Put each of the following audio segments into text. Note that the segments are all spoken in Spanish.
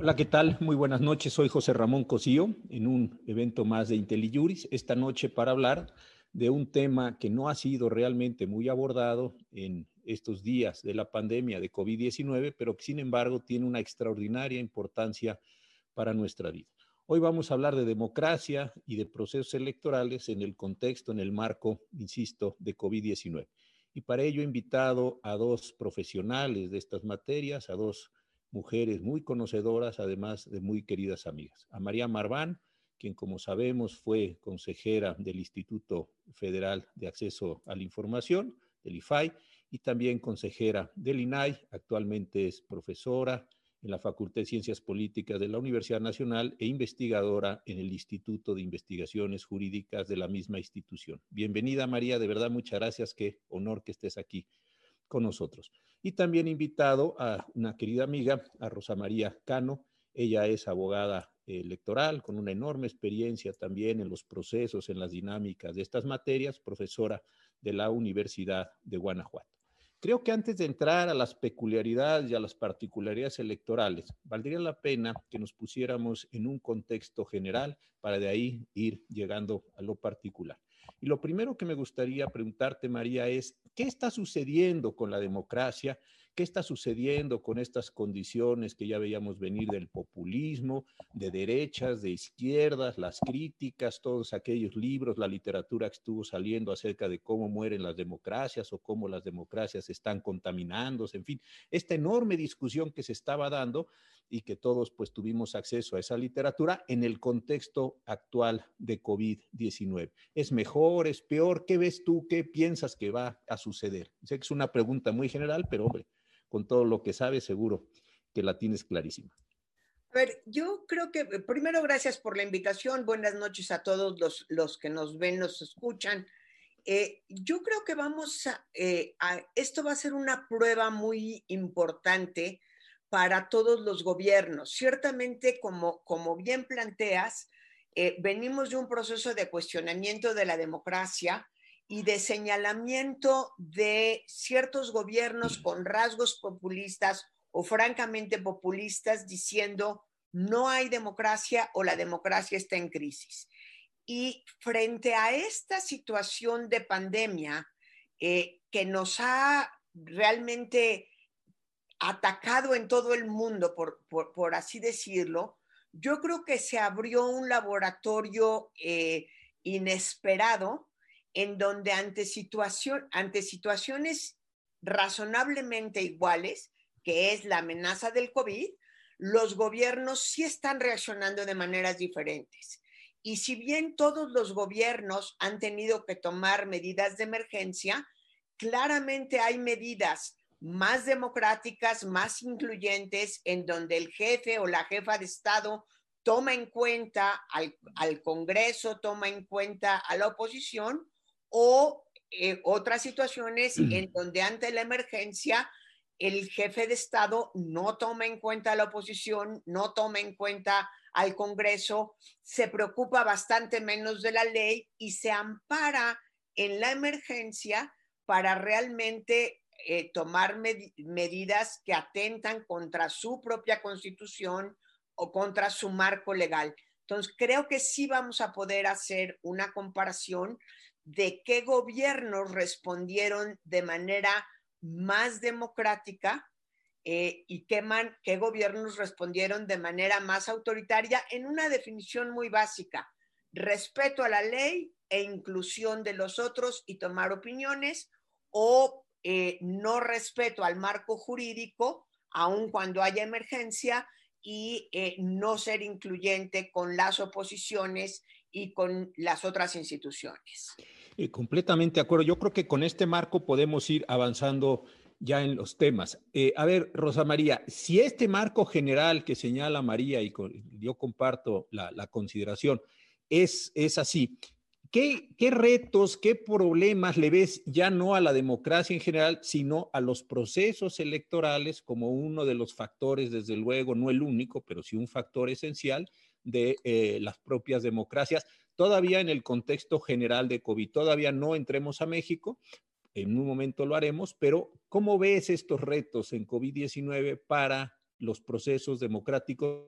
Hola, ¿qué tal? Muy buenas noches. Soy José Ramón Cosío en un evento más de IntelliJuris. Esta noche para hablar de un tema que no ha sido realmente muy abordado en estos días de la pandemia de COVID-19, pero que sin embargo tiene una extraordinaria importancia para nuestra vida. Hoy vamos a hablar de democracia y de procesos electorales en el contexto, en el marco, insisto, de COVID-19. Y para ello he invitado a dos profesionales de estas materias, a dos mujeres muy conocedoras, además de muy queridas amigas. A María Marván, quien como sabemos fue consejera del Instituto Federal de Acceso a la Información, del IFAI, y también consejera del INAI, actualmente es profesora en la Facultad de Ciencias Políticas de la Universidad Nacional e investigadora en el Instituto de Investigaciones Jurídicas de la misma institución. Bienvenida María, de verdad muchas gracias, qué honor que estés aquí con nosotros. Y también invitado a una querida amiga, a Rosa María Cano. Ella es abogada electoral con una enorme experiencia también en los procesos, en las dinámicas de estas materias, profesora de la Universidad de Guanajuato. Creo que antes de entrar a las peculiaridades y a las particularidades electorales, valdría la pena que nos pusiéramos en un contexto general para de ahí ir llegando a lo particular. Y lo primero que me gustaría preguntarte, María, es, ¿qué está sucediendo con la democracia? ¿Qué está sucediendo con estas condiciones que ya veíamos venir del populismo, de derechas, de izquierdas, las críticas, todos aquellos libros, la literatura que estuvo saliendo acerca de cómo mueren las democracias o cómo las democracias están contaminándose, en fin, esta enorme discusión que se estaba dando y que todos pues tuvimos acceso a esa literatura en el contexto actual de COVID-19. ¿Es mejor, es peor? ¿Qué ves tú? ¿Qué piensas que va a suceder? Sé que es una pregunta muy general, pero hombre, con todo lo que sabes, seguro que la tienes clarísima. A ver, yo creo que primero gracias por la invitación. Buenas noches a todos los, los que nos ven, nos escuchan. Eh, yo creo que vamos eh, a, esto va a ser una prueba muy importante para todos los gobiernos. Ciertamente, como, como bien planteas, venimos de un proceso de cuestionamiento de la democracia y de señalamiento de ciertos gobiernos con rasgos populistas o francamente populistas diciendo no hay democracia o la democracia está en crisis. Y frente a esta situación de pandemia eh, que nos ha realmente atacado en todo el mundo, por, por, así decirlo, yo creo que se abrió un laboratorio eh, inesperado en donde ante, situación, ante situaciones razonablemente iguales, que es la amenaza del COVID, los gobiernos sí están reaccionando de maneras diferentes. Y si bien todos los gobiernos han tenido que tomar medidas de emergencia, claramente hay medidas más democráticas, más incluyentes, en donde el jefe o la jefa de Estado toma en cuenta al, al Congreso, toma en cuenta a la oposición o eh, otras situaciones mm. en donde ante la emergencia el jefe de Estado no toma en cuenta a la oposición, no toma en cuenta al Congreso, se preocupa bastante menos de la ley y se ampara en la emergencia para realmente eh, tomar medidas que atentan contra su propia constitución o contra su marco legal. Entonces, creo que sí vamos a poder hacer una comparación de qué gobiernos respondieron de manera más democrática eh, y qué, qué gobiernos respondieron de manera más autoritaria en una definición muy básica, respeto a la ley e inclusión de los otros y tomar opiniones o eh, no respeto al marco jurídico, aun cuando haya emergencia, y eh, no ser incluyente con las oposiciones y con las otras instituciones. Eh, completamente de acuerdo. Yo creo que con este marco podemos ir avanzando ya en los temas. Eh, a ver, Rosa María, si este marco general que señala María, y yo comparto la, consideración, es, es así, ¿qué, ¿qué retos, qué problemas le ves ya no a la democracia en general, sino a los procesos electorales como uno de los factores, desde luego, no el único, pero sí un factor esencial de eh, las propias democracias? todavía en el contexto general de COVID. Todavía no entremos a México, en un momento lo haremos, pero ¿cómo ves estos retos en COVID-19 para los procesos democráticos.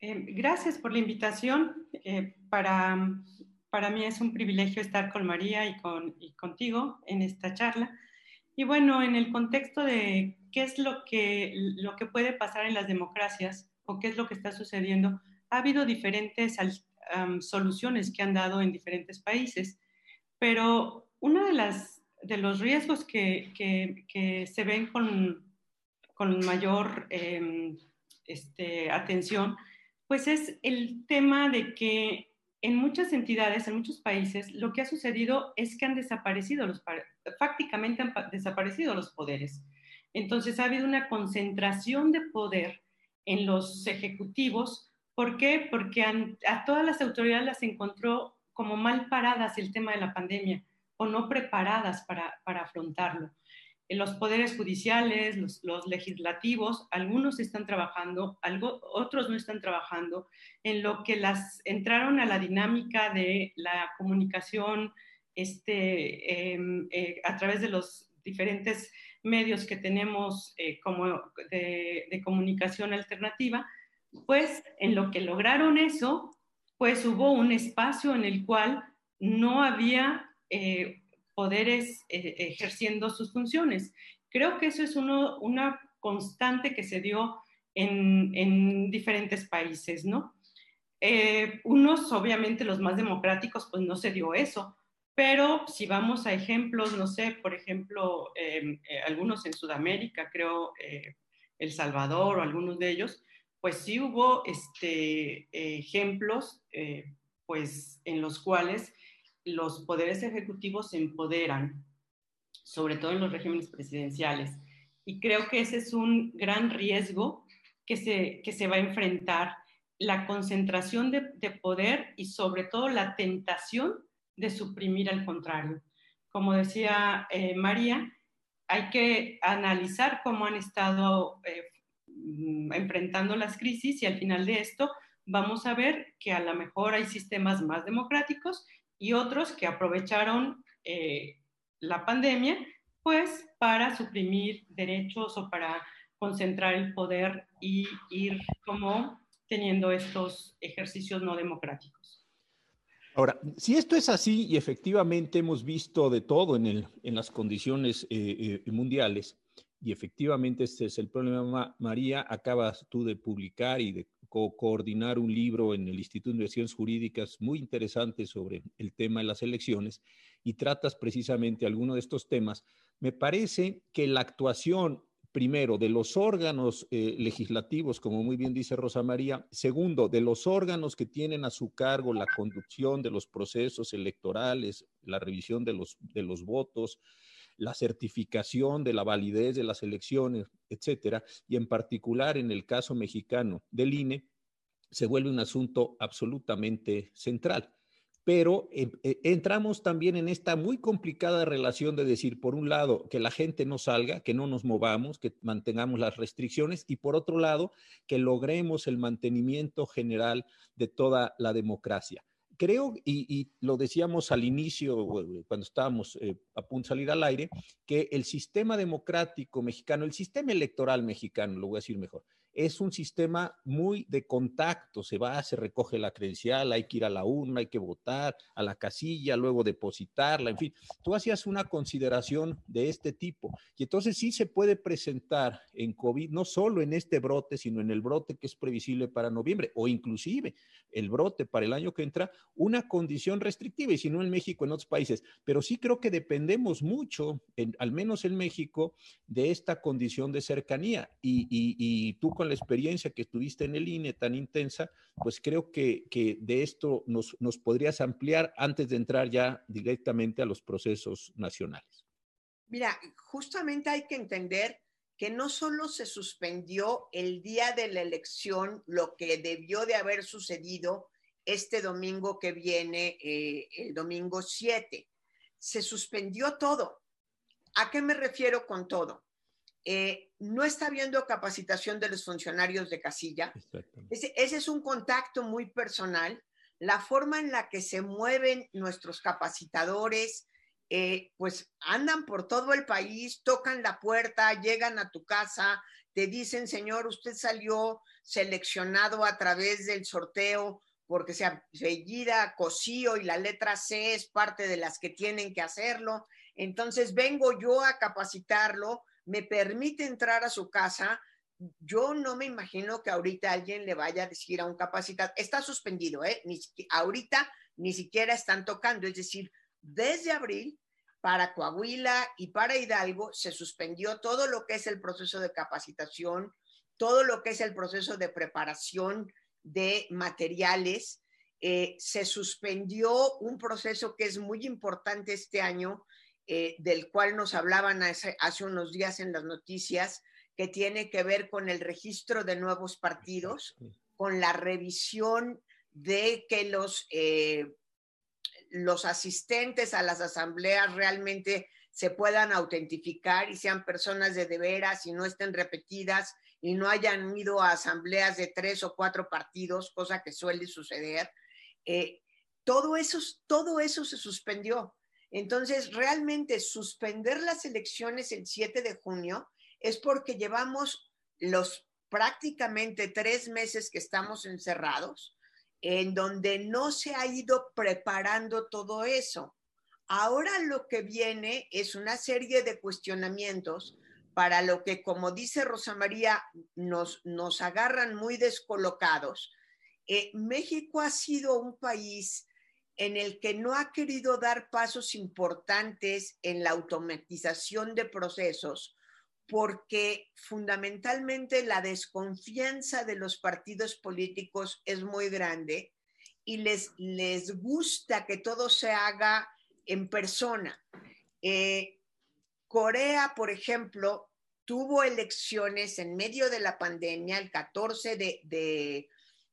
Eh, gracias por la invitación. Eh, para, para mí es un privilegio estar con María y, con, y contigo en esta charla. Y bueno, en el contexto de qué es lo que, lo que puede pasar en las democracias o qué es lo que está sucediendo, ha habido diferentes soluciones que han dado en diferentes países, pero uno de, las, de los riesgos que, que, se ven con, con mayor em, este, atención, pues es el tema de que en muchas entidades, en muchos países, lo que ha sucedido es que han desaparecido los, prácticamente han desaparecido los poderes. Entonces ha habido una concentración de poder en los ejecutivos. ¿Por qué? Porque a todas las autoridades las encontró como mal paradas el tema de la pandemia o no preparadas para, para afrontarlo los poderes judiciales, los, legislativos, algunos están trabajando, otros no están trabajando, en lo que las entraron a la dinámica de la comunicación este, em, eh, a través de los diferentes medios que tenemos eh, como de, comunicación alternativa, pues en lo que lograron eso, pues hubo un espacio en el cual no había eh, poderes eh, ejerciendo sus funciones. Creo que eso es una constante que se dio en, diferentes países, ¿no? Eh, unos, obviamente, los más democráticos, pues no se dio eso, pero si vamos a ejemplos, no sé, por ejemplo, em, eh, algunos en Sudamérica, creo El Salvador o algunos de ellos, pues sí hubo este, ejemplos, pues en los cuales los poderes ejecutivos se empoderan, sobre todo en los regímenes presidenciales. Y creo que ese es un gran riesgo que se, que se va a enfrentar, la concentración de, poder y sobre todo la tentación de suprimir al contrario. Como decía eh, María, hay que analizar cómo han estado eh, mm, enfrentando las crisis y al final de esto vamos a ver que a lo mejor hay sistemas más democráticos y otros que aprovecharon eh, la pandemia pues para suprimir derechos o para concentrar el poder y ir como teniendo estos ejercicios no democráticos. Ahora, si esto es así y efectivamente hemos visto de todo en, el, en las condiciones eh, eh, mundiales, y efectivamente este es el problema, María, acabas tú de publicar y de coordinar un libro en el Instituto de Investigaciones Jurídicas muy interesante sobre el tema de las elecciones y tratas precisamente alguno de estos temas, me parece que la actuación primero, de los órganos eh, legislativos, como muy bien dice Rosa María. Segundo, de los órganos que tienen a su cargo la conducción de los procesos electorales, la revisión de los, de los votos, la certificación de la validez de las elecciones, etcétera, y en particular en el caso mexicano del INE, se vuelve un asunto absolutamente central. Pero eh, eh, entramos también en esta muy complicada relación de decir, por un lado, que la gente no salga, que no nos movamos, que mantengamos las restricciones, y por otro lado, que logremos el mantenimiento general de toda la democracia creo, y, lo decíamos al inicio, cuando estábamos eh, a punto de salir al aire, que el sistema democrático mexicano, el sistema electoral mexicano, lo voy a decir mejor, es un sistema muy de contacto, se va, se recoge la credencial, hay que ir a la urna, hay que votar, a la casilla, luego depositarla, en fin, tú hacías una consideración de este tipo. Y entonces sí se puede presentar en COVID, no solo en este brote, sino en el brote que es previsible para noviembre o inclusive el brote para el año que entra, una condición restrictiva y si no en México, en otros países, pero sí creo que dependemos mucho, al menos en México, de esta condición de cercanía. Y, y tú con la experiencia que tuviste en el INE tan intensa, pues creo que, de esto nos, nos podrías ampliar antes de entrar ya directamente a los procesos nacionales. Mira, justamente hay que entender que no solo se suspendió el día de la elección lo que debió de haber sucedido este domingo que viene, eh, el domingo 7, se suspendió todo. ¿A qué me refiero con todo? Eh, no está habiendo capacitación de los funcionarios de casilla. Ese, es un contacto muy personal. La forma en la que se mueven nuestros capacitadores eh, pues andan por todo el país, tocan la puerta, llegan a tu casa, te dicen, señor, usted salió seleccionado a través del sorteo porque se apellida Cosío y la letra C es parte de las que tienen que hacerlo. Entonces vengo yo a capacitarlo, me permite entrar a su casa. Yo no me imagino que ahorita alguien le vaya a decir a un capacitado, está suspendido, ¿eh? Ni, ahorita ni siquiera están tocando, es decir, desde abril para Coahuila y para Hidalgo se suspendió todo lo que es el proceso de capacitación, todo lo que es el proceso de preparación de materiales. Eh, se suspendió un proceso que es muy importante este año, eh, del cual nos hablaban hace, unos días en las noticias, que tiene que ver con el registro de nuevos partidos, con la revisión de que los eh, los asistentes a las asambleas realmente se puedan autentificar y sean personas de de veras y no estén repetidas y no hayan ido a asambleas de tres o cuatro partidos, cosa que suele suceder. Eh, todo, eso, todo eso se suspendió. Entonces, realmente suspender las elecciones el 7 de junio es porque llevamos los prácticamente tres meses que estamos encerrados en donde no se ha ido preparando todo eso. Ahora lo que viene es una serie de cuestionamientos para lo que, como dice Rosa María, nos, nos agarran muy descolocados. Eh, México ha sido un país en el que no ha querido dar pasos importantes en la automatización de procesos porque fundamentalmente la desconfianza de los partidos políticos es muy grande y les, les gusta que todo se haga en persona. Eh, Corea, por ejemplo, tuvo elecciones en medio de la pandemia el 14 de,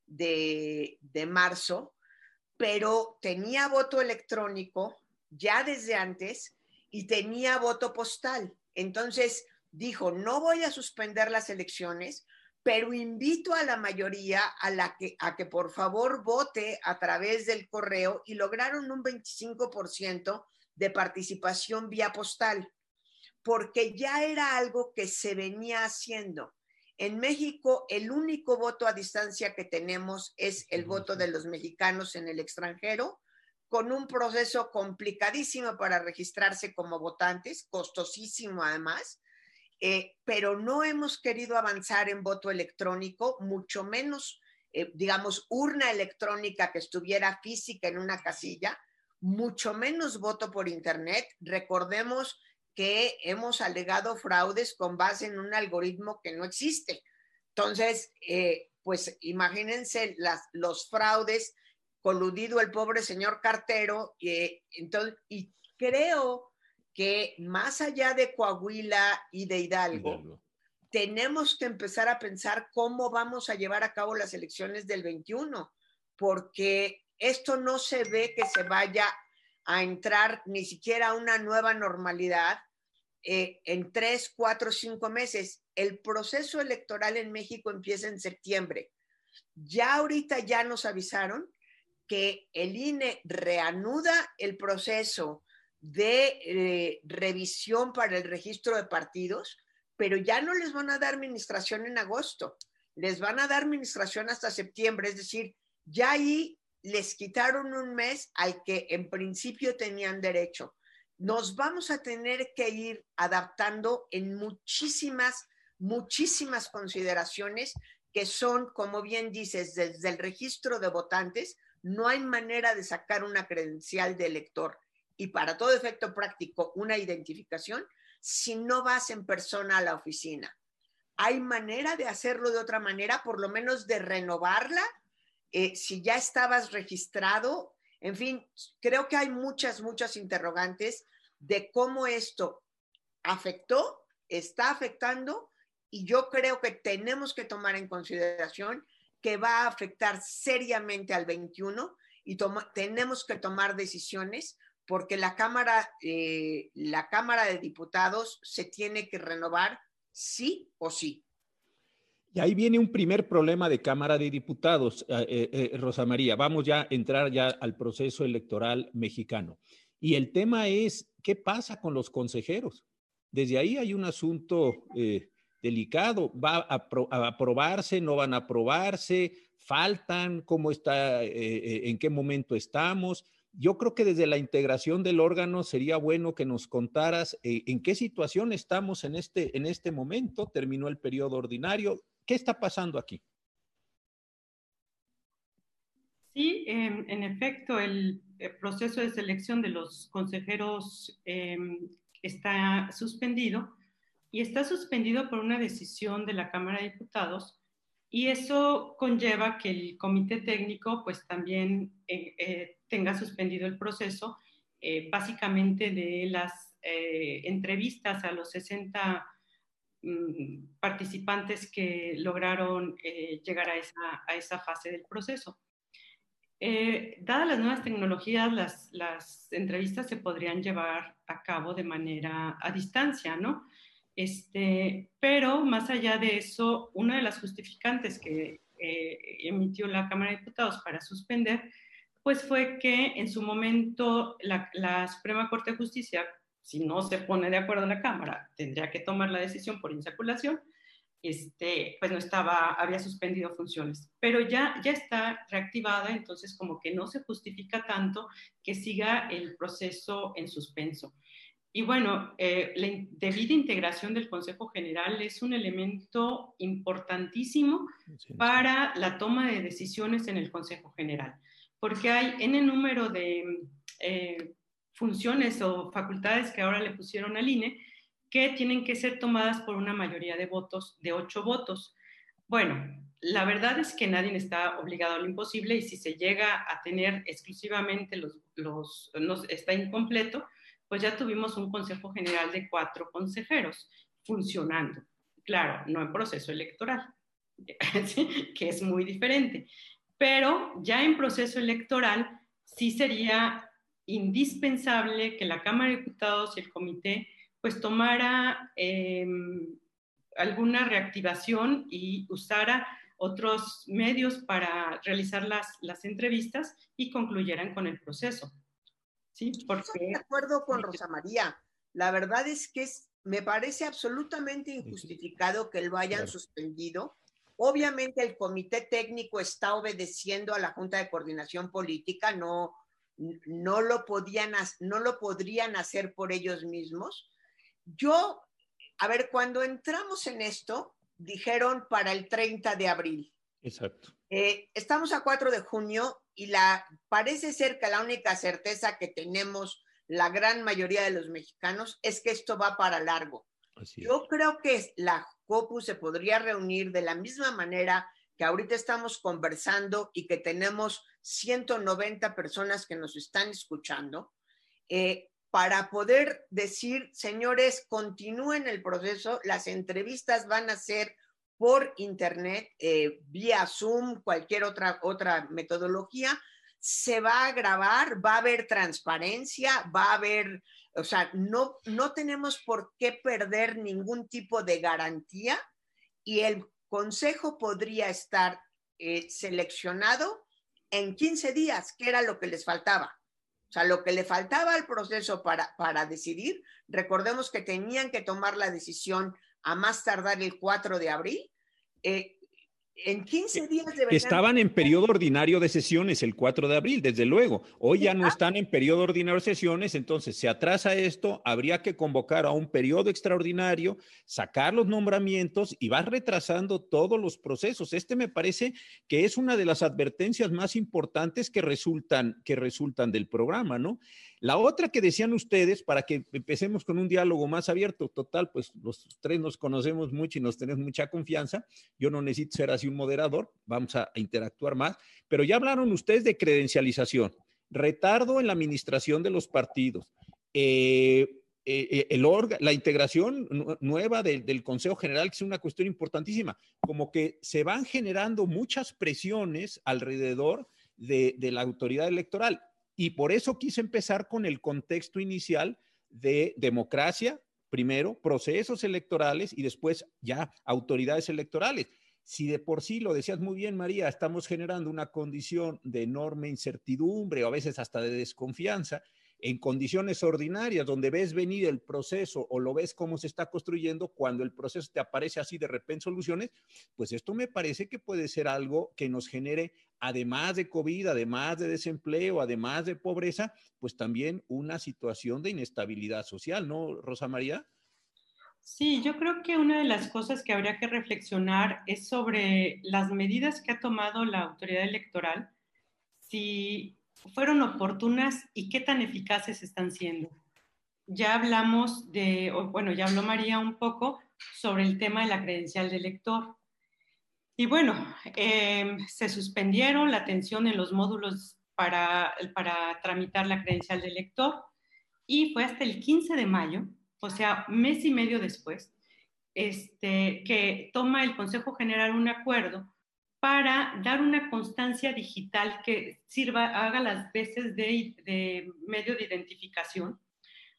de marzo, pero tenía voto electrónico ya desde antes y tenía voto postal. Entonces, dijo, no voy a suspender las elecciones, pero invito a la mayoría a, que, que por favor vote a través del correo y lograron un 25% de participación vía postal, porque ya era algo que se venía haciendo. En México, el único voto a distancia que tenemos es el voto de los mexicanos en el extranjero, con un proceso complicadísimo para registrarse como votantes, costosísimo además, eh, pero no hemos querido avanzar en voto electrónico, mucho menos, eh, digamos, urna electrónica que estuviera física en una casilla, mucho menos voto por Internet. Recordemos que hemos alegado fraudes con base en un algoritmo que no existe. Entonces, eh, pues imagínense las, los fraudes, coludido el pobre señor cartero, entonces, y creo que más allá de Coahuila y de Hidalgo, tenemos que empezar a pensar cómo vamos a llevar a cabo las elecciones del 21, porque esto no se ve que se vaya a entrar ni siquiera a una nueva normalidad eh, en tres, cuatro, cinco meses. El proceso electoral en México empieza en septiembre. Ya ahorita ya nos avisaron que el INE reanuda el proceso de eh, revisión para el registro de partidos, pero ya no les van a dar administración en agosto, les van a dar administración hasta septiembre, es decir, ya ahí les quitaron un mes al que en principio tenían derecho. Nos vamos a tener que ir adaptando en muchísimas, muchísimas consideraciones que son, como bien dices, desde el registro de votantes, no hay manera de sacar una credencial de elector y para todo efecto práctico una identificación si no vas en persona a la oficina. Hay manera de hacerlo de otra manera, por lo menos de renovarla, eh, si ya estabas registrado. En fin, creo que hay muchas, muchas interrogantes de cómo esto afectó, está afectando, y yo creo que tenemos que tomar en consideración que va a afectar seriamente al 21 y tenemos que tomar decisiones porque la Cámara, eh, la Cámara de Diputados se tiene que renovar sí o sí. Y ahí viene un primer problema de Cámara de Diputados, eh, eh, Rosa María. Vamos ya a entrar ya al proceso electoral mexicano. Y el tema es ¿qué pasa con los consejeros? Desde ahí hay un asunto eh, delicado. ¿Va a, aprobarse? ¿No van a aprobarse? ¿Faltan? ¿Cómo está? Eh, eh, ¿En qué momento estamos? Yo creo que desde la integración del órgano sería bueno que nos contaras en qué situación estamos en este, en este momento. Terminó el periodo ordinario. ¿Qué está pasando aquí? Sí, em, en efecto, el, proceso de selección de los consejeros em, está suspendido y está suspendido por una decisión de la Cámara de Diputados y eso conlleva que el comité técnico pues también eh, eh, tenga suspendido el proceso eh, básicamente de las entrevistas a los 60 mm, participantes que lograron llegar a esa, a esa fase del proceso. Eh, dadas las nuevas tecnologías, las, entrevistas se podrían llevar a cabo de manera a distancia, ¿no? Este, pero más allá de eso, una de las justificantes que eh, emitió la Cámara de Diputados para suspender, pues fue que en su momento la, la Suprema Corte de Justicia, si no se pone de acuerdo la Cámara, tendría que tomar la decisión por insaculación este, pues no estaba, había suspendido funciones, pero ya, ya está reactivada, entonces como que no se justifica tanto que siga el proceso en suspenso. Y bueno, eh, la debida integración del Consejo General es un elemento importantísimo para la toma de decisiones en el Consejo General, porque hay en el número de eh, funciones o facultades que ahora le pusieron al INE, que tienen que ser tomadas por una mayoría de votos, de ocho votos. Bueno, la verdad es que nadie está obligado a lo imposible y si se llega a tener exclusivamente los, los está incompleto, pues ya tuvimos un Consejo General de cuatro consejeros funcionando. Claro, no en proceso electoral, que es muy diferente, pero ya en proceso electoral sí sería indispensable que la Cámara de Diputados y el Comité pues tomara em, alguna reactivación y usara otros medios para realizar las, las entrevistas y concluyeran con el proceso. ¿Sí? Porque... Estoy de acuerdo con Rosa María. La verdad es que es, me parece absolutamente injustificado que lo hayan suspendido. Obviamente el comité técnico está obedeciendo a la Junta de Coordinación Política, no, no, lo, podían, no lo podrían hacer por ellos mismos. Yo, a ver, cuando entramos en esto, dijeron para el 30 de abril. Exacto. Eh, estamos a 4 de junio y la, parece ser que la única certeza que tenemos la gran mayoría de los mexicanos es que esto va para largo. Yo creo que la COPU se podría reunir de la misma manera que ahorita estamos conversando y que tenemos 190 personas que nos están escuchando. Eh, para poder decir, señores, continúen el proceso, las entrevistas van a ser por internet, eh, vía Zoom, cualquier otra, otra metodología, se va a grabar, va a haber transparencia, va a haber, o sea, no, no tenemos por qué perder ningún tipo de garantía y el consejo podría estar eh, seleccionado en 15 días, que era lo que les faltaba. O sea, lo que le faltaba al proceso para, para decidir, recordemos que tenían que tomar la decisión a más tardar el 4 de abril. Eh, en 15 días de Estaban en periodo ordinario de sesiones el 4 de abril, desde luego. Hoy ya no están en periodo ordinario de sesiones, entonces se atrasa esto, habría que convocar a un periodo extraordinario, sacar los nombramientos y va retrasando todos los procesos. Este me parece que es una de las advertencias más importantes que resultan, que resultan del programa, ¿no? La otra que decían ustedes, para que empecemos con un diálogo más abierto, total, pues los tres nos conocemos mucho y nos tenemos mucha confianza. Yo no necesito ser así un moderador, vamos a, interactuar más, pero ya hablaron ustedes de credencialización, retardo en la administración de los partidos. Eh, eh, eh, el la integración nueva del Consejo General, que es una cuestión importantísima, como que se van generando muchas presiones alrededor de, de la autoridad electoral. Y por eso quise empezar con el contexto inicial de democracia, primero, procesos electorales y después ya autoridades electorales. Si de por sí, lo decías muy bien, María, estamos generando una condición de enorme incertidumbre o a veces hasta de desconfianza, en condiciones ordinarias, donde ves venir el proceso o lo ves cómo se está construyendo, cuando el proceso te aparece así de repente soluciones, pues esto me parece que puede ser algo que nos genere, además de COVID, además de desempleo, además de pobreza, pues también una situación de inestabilidad social, ¿no, Rosa María? Sí, yo creo que una de las cosas que habría que reflexionar es sobre las medidas que ha tomado la autoridad electoral, si fueron oportunas y qué tan eficaces están siendo. Ya hablamos de, bueno, ya habló María un poco sobre el tema de la credencial de elector. Y bueno, em, se suspendieron la atención en los módulos para, para tramitar la credencial de elector y fue hasta el 15 de mayo, o sea, mes y medio después, este, que toma el Consejo General un acuerdo para dar una constancia digital que sirva, haga las veces de, medio de identificación,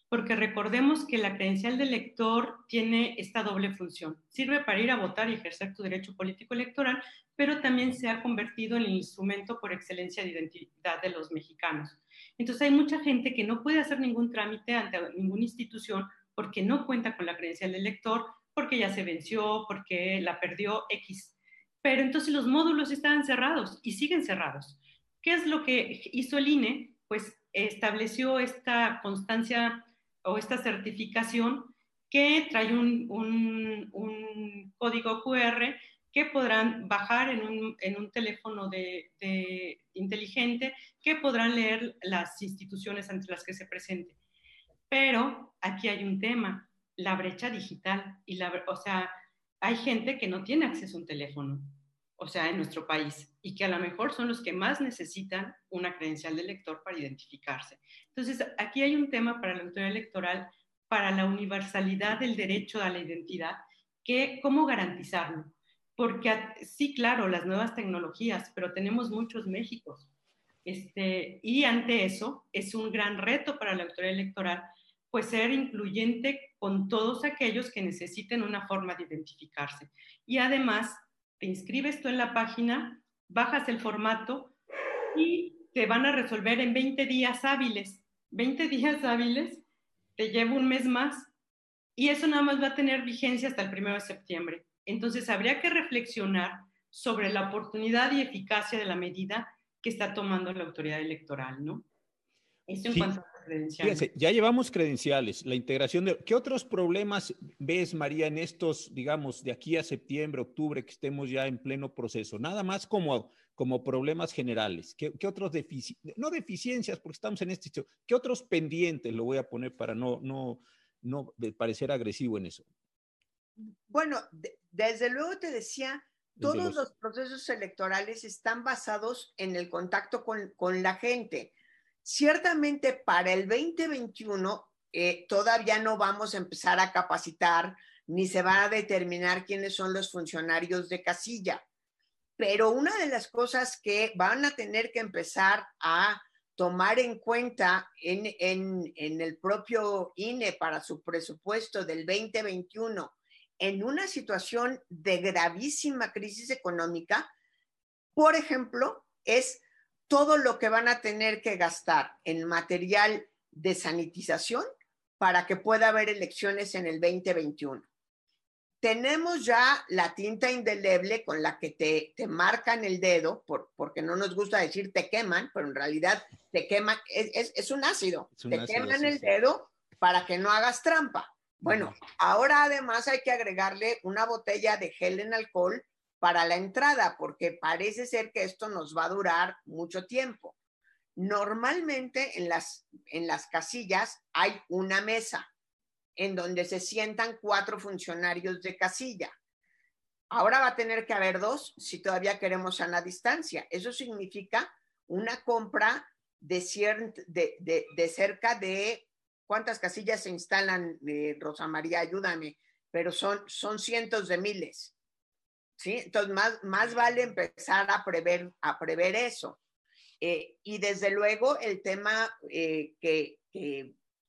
porque recordemos que la credencial de lector tiene esta doble función. Sirve para ir a votar y ejercer tu derecho político electoral, pero también se ha convertido en el instrumento por excelencia de identidad de los mexicanos. Entonces hay mucha gente que no puede hacer ningún trámite ante ninguna institución porque no cuenta con la credencial de lector, porque ya se venció, porque la perdió X pero entonces los módulos estaban cerrados y siguen cerrados. ¿Qué es lo que hizo el INE? Pues estableció esta constancia o esta certificación que trae un, un, código QR que podrán bajar en un, en un teléfono de, de, inteligente, que podrán leer las instituciones ante las que se presente. Pero aquí hay un tema, la brecha digital. Y la, o sea, hay gente que no tiene acceso a un teléfono o sea, en nuestro país, y que a lo mejor son los que más necesitan una credencial de elector para identificarse. Entonces, aquí hay un tema para la autoridad electoral, para la universalidad del derecho a la identidad, que cómo garantizarlo. Porque sí, claro, las nuevas tecnologías, pero tenemos muchos Méxicos. Este, y ante eso, es un gran reto para la autoridad electoral, pues ser incluyente con todos aquellos que necesiten una forma de identificarse. Y además, te inscribes tú en la página, bajas el formato y te van a resolver en 20 días hábiles. 20 días hábiles, te lleva un mes más y eso nada más va a tener vigencia hasta el 1 de septiembre. Entonces habría que reflexionar sobre la oportunidad y eficacia de la medida que está tomando la autoridad electoral, ¿no? Eso en cuanto Fíjense, ya llevamos credenciales, la integración de... ¿Qué otros problemas ves, María, en estos, digamos, de aquí a septiembre, octubre, que estemos ya en pleno proceso? Nada más como, como problemas generales. ¿Qué, qué otros deficiencias? No deficiencias, porque estamos en este sitio. ¿Qué otros pendientes lo voy a poner para no, no, no parecer agresivo en eso? Bueno, desde luego te decía, todos los... los... procesos electorales están basados en el contacto con, con la gente. Ciertamente para el 2021 eh, todavía no vamos a empezar a capacitar ni se va a determinar quiénes son los funcionarios de casilla. Pero una de las cosas que van a tener que empezar a tomar en cuenta en, en, el propio INE para su presupuesto del 2021 en una situación de gravísima crisis económica, por ejemplo, es todo lo que van a tener que gastar en material de sanitización para que pueda haber elecciones en el 2021. Tenemos ya la tinta indeleble con la que te, te marcan el dedo, por, porque no nos gusta decir te queman, pero en realidad te queman, es, es, un ácido, te queman el dedo para que no hagas trampa. Bueno, ahora además hay que agregarle una botella de gel en alcohol para la entrada, porque parece ser que esto nos va a durar mucho tiempo. Normalmente en las, en las casillas hay una mesa en donde se sientan cuatro funcionarios de casilla. Ahora va a tener que haber dos si todavía queremos a la distancia. Eso significa una compra de, de, de, cerca de, ¿cuántas casillas se instalan, eh, Rosa María? Ayúdame, pero son, son cientos de miles. ¿Sí? Entonces, más, más vale empezar a prever, a prever eso. Eh, y desde luego el tema eh, que,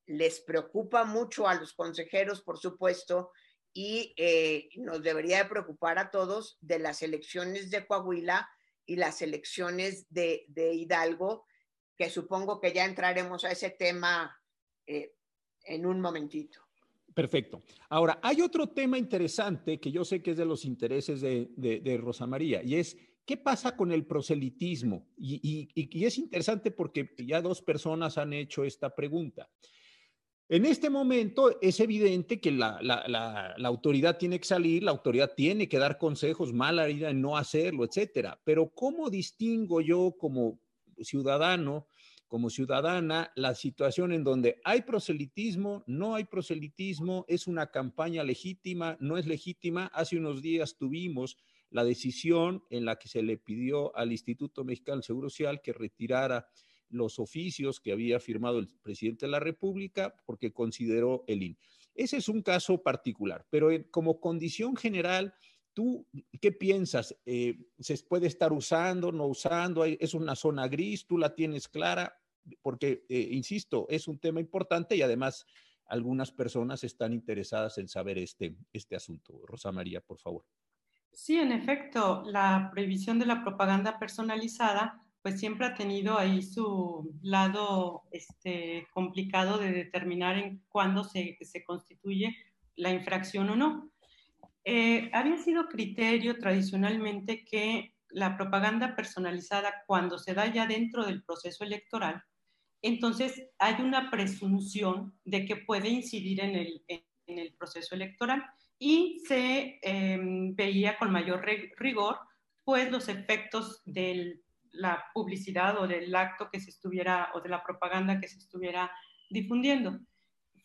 les preocupa mucho a los consejeros, por supuesto, y eh, nos debería de preocupar a todos de las elecciones de Coahuila y las elecciones de, Hidalgo, que supongo que ya entraremos a ese tema en un momentito. Perfecto. Ahora, hay otro tema interesante que yo sé que es de los intereses de, Rosa María y es qué pasa con el proselitismo. Y, es interesante porque ya dos personas han hecho esta pregunta. En este momento es evidente que la, autoridad tiene que salir, la autoridad tiene que dar consejos, mala idea en no hacerlo, etcétera. Pero ¿cómo distingo yo como ciudadano, como ciudadana, la situación en donde hay proselitismo, no hay proselitismo, es una campaña legítima, no es legítima? Hace unos días tuvimos la decisión en la que se le pidió al Instituto Mexicano del Seguro Social que retirara los oficios que había firmado el presidente de la República porque consideró el IN. Ese es un caso particular, pero como condición general, ¿tú qué piensas? Eh, ¿Se puede estar usando, no usando? ¿Es una zona gris? ¿Tú la tienes clara? Porque, eh, insisto, es un tema importante y además algunas personas están interesadas en saber este, este asunto. Rosa María, por favor. Sí, en efecto, la prohibición de la propaganda personalizada pues siempre ha tenido ahí su lado este, complicado de determinar en cuándo se, se constituye la infracción o no. Eh, había sido criterio tradicionalmente que la propaganda personalizada, cuando se da ya dentro del proceso electoral, entonces hay una presunción de que puede incidir en el, proceso electoral y se em, veía con mayor rigor pues los efectos del la publicidad o del acto que se estuviera o de la propaganda que se estuviera difundiendo.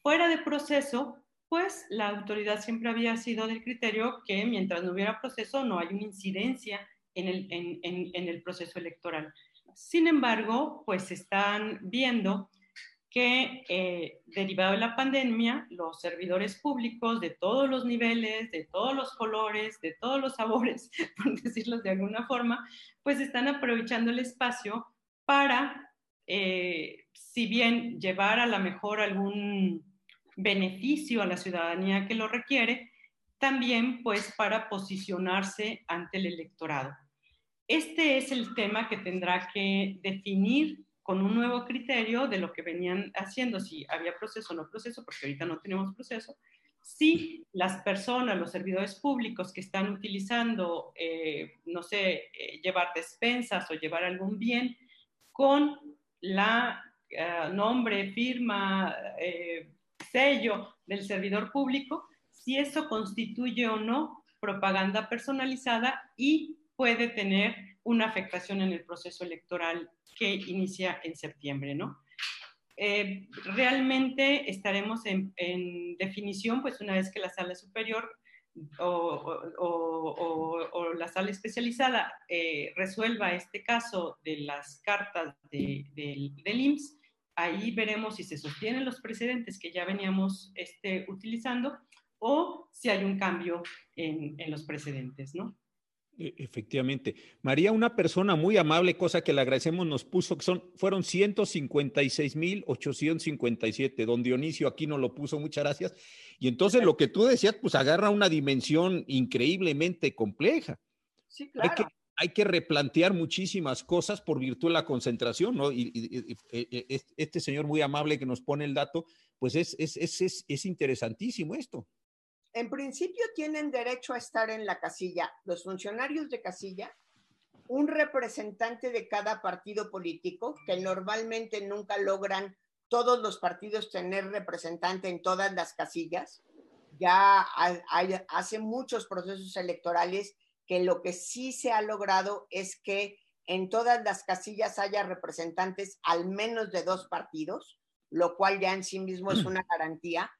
Fuera de proceso, pues la autoridad siempre había sido del criterio que mientras no hubiera proceso no hay una incidencia en el, en el proceso electoral. Sin embargo, pues están viendo que eh, derivado de la pandemia, los servidores públicos de todos los niveles, de todos los colores, de todos los sabores, por decirlo de alguna forma, pues están aprovechando el espacio para, eh, si bien llevar a la mejor algún beneficio a la ciudadanía que lo requiere, también pues para posicionarse ante el electorado. Este es el tema que tendrá que definir con un nuevo criterio de lo que venían haciendo, si había proceso o no proceso, porque ahorita no tenemos proceso, si las personas, los servidores públicos que están utilizando, eh, no sé, eh, llevar despensas o llevar algún bien con la eh, nombre, firma, sello del servidor público, si eso constituye o no propaganda personalizada y puede tener una afectación en el proceso electoral que inicia en septiembre, ¿no? Eh, realmente estaremos en, definición, pues una vez que la sala superior o, la sala especializada eh, resuelva este caso de las cartas del, del IMSS, ahí veremos si se sostienen los precedentes que ya veníamos este, utilizando o si hay un cambio en, en los precedentes, ¿no? E, efectivamente. María, una persona muy amable, cosa que le agradecemos, nos puso que son, fueron 156.857. Don Dionisio aquí nos lo puso, muchas gracias. Y entonces lo que tú decías, pues agarra una dimensión increíblemente compleja. Sí, claro. Hay que, hay que replantear muchísimas cosas por virtud de la concentración, ¿no? Y, este señor muy amable que nos pone el dato, pues es, es, es, es interesantísimo esto en principio tienen derecho a estar en la casilla los funcionarios de casilla, un representante de cada partido político, que normalmente nunca logran todos los partidos tener representante en todas las casillas. Ya hay, hace muchos procesos electorales que lo que sí se ha logrado es que en todas las casillas haya representantes al menos de dos partidos, lo cual ya en sí mismo es una garantía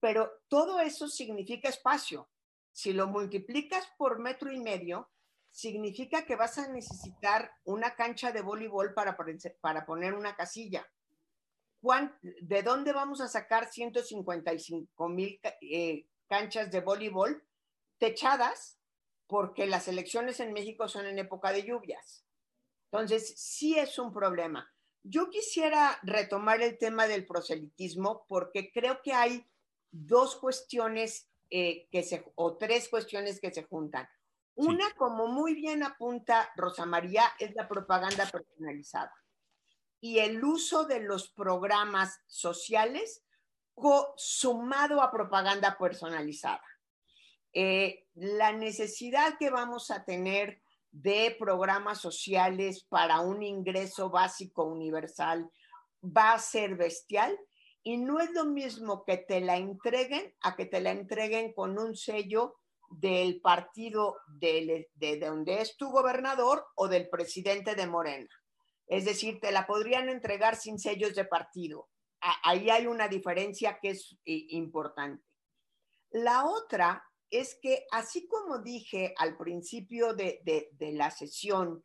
pero todo eso significa espacio. Si lo multiplicas por metro y medio, significa que vas a necesitar una cancha de voleibol para, para poner una casilla. ¿De dónde vamos a sacar 155 mil eh, canchas de voleibol techadas? Porque las elecciones en México son en época de lluvias. Entonces, sí es un problema. Yo quisiera retomar el tema del proselitismo porque creo que hay dos cuestiones eh, que se, o tres cuestiones que se juntan. Una, como muy bien apunta Rosa María, es la propaganda personalizada. y el uso de los programas sociales sumado a propaganda personalizada. Eh, la necesidad que vamos a tener de programas sociales para un ingreso básico universal va a ser bestial y no es lo mismo que te la entreguen a que te la entreguen con un sello del partido de, de donde es tu gobernador o del presidente de Morena. Es decir, te la podrían entregar sin sellos de partido. Ahí hay una diferencia que es importante. La otra es que, así como dije al principio de, la sesión,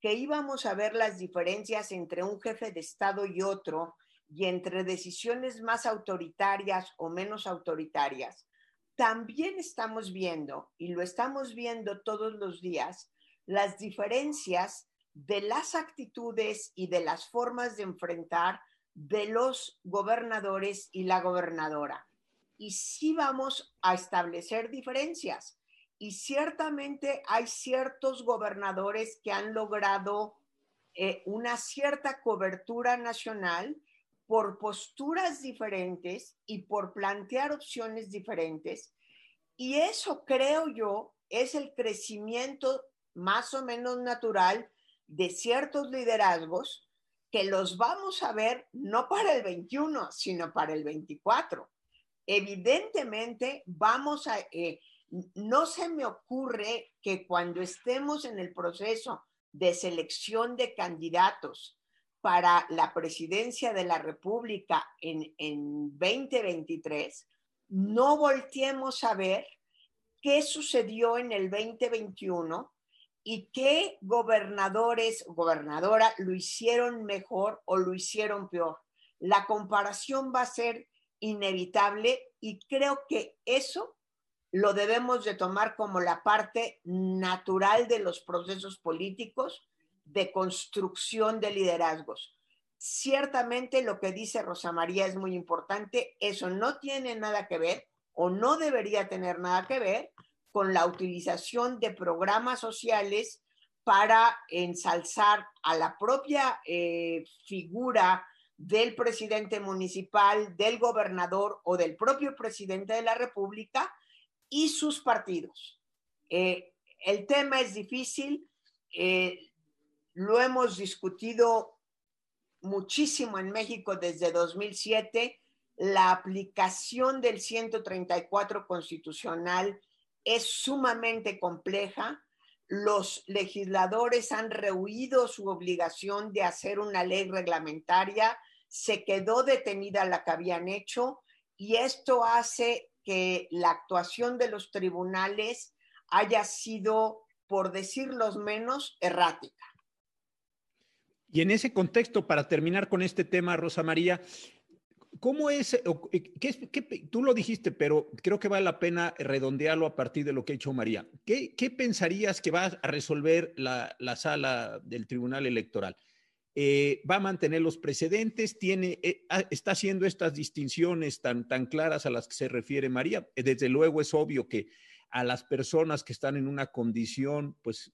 que íbamos a ver las diferencias entre un jefe de Estado y otro, y entre decisiones más autoritarias o menos autoritarias, también estamos viendo, y lo estamos viendo todos los días, las diferencias de las actitudes y de las formas de enfrentar de los gobernadores y la gobernadora. Y sí vamos a establecer diferencias. Y ciertamente hay ciertos gobernadores que han logrado eh, una cierta cobertura nacional por posturas diferentes y por plantear opciones diferentes. Y eso creo yo es el crecimiento más o menos natural de ciertos liderazgos que los vamos a ver no para el 21, sino para el 24. Evidentemente, vamos a, eh, no se me ocurre que cuando estemos en el proceso de selección de candidatos para la presidencia de la República en, en 2023, no volteemos a ver qué sucedió en el 2021 y qué gobernadores gobernadora lo hicieron mejor o lo hicieron peor. La comparación va a ser inevitable y creo que eso lo debemos de tomar como la parte natural de los procesos políticos de construcción de liderazgos. Ciertamente lo que dice Rosa María es muy importante, eso no tiene nada que ver o no debería tener nada que ver con la utilización de programas sociales para ensalzar a la propia eh, figura del presidente municipal, del gobernador o del propio presidente de la República y sus partidos. Eh, el tema es difícil, eh, lo hemos discutido muchísimo en México desde 2007. La aplicación del 134 constitucional es sumamente compleja. Los legisladores han rehuido su obligación de hacer una ley reglamentaria, se quedó detenida la que habían hecho y esto hace que la actuación de los tribunales haya sido, por decirlo menos, errática. Y en ese contexto, para terminar con este tema, Rosa María, ¿Cómo es, qué, tú lo dijiste, pero creo que vale la pena redondearlo a partir de lo que ha hecho María. ¿Qué, pensarías que va a resolver la, sala del Tribunal Electoral? Eh, ¿Va a mantener los precedentes? ¿Tiene, eh, ¿Está haciendo estas distinciones tan, tan claras a las que se refiere María? Eh, desde luego es obvio que a las personas que están en una condición, pues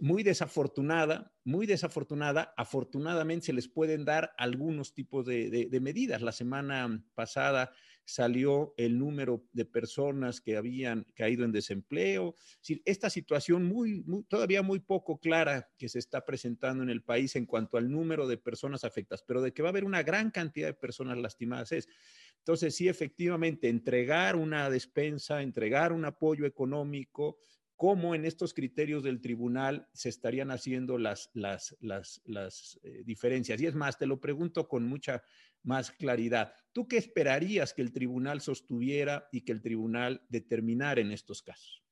muy desafortunada, muy desafortunada, afortunadamente se les pueden dar algunos tipos de, medidas. La semana pasada salió el número de personas que habían caído en desempleo. esta situación muy, todavía muy poco clara que se está presentando en el país en cuanto al número de personas afectadas, pero de que va a haber una gran cantidad de personas lastimadas es. Entonces, sí, efectivamente, entregar una despensa, entregar un apoyo económico, cómo en estos criterios del tribunal se estarían haciendo las, las, las, las eh, diferencias. Y es más, te lo pregunto con mucha más claridad. ¿Tú qué esperarías que el tribunal sostuviera y que el tribunal determinara en estos casos?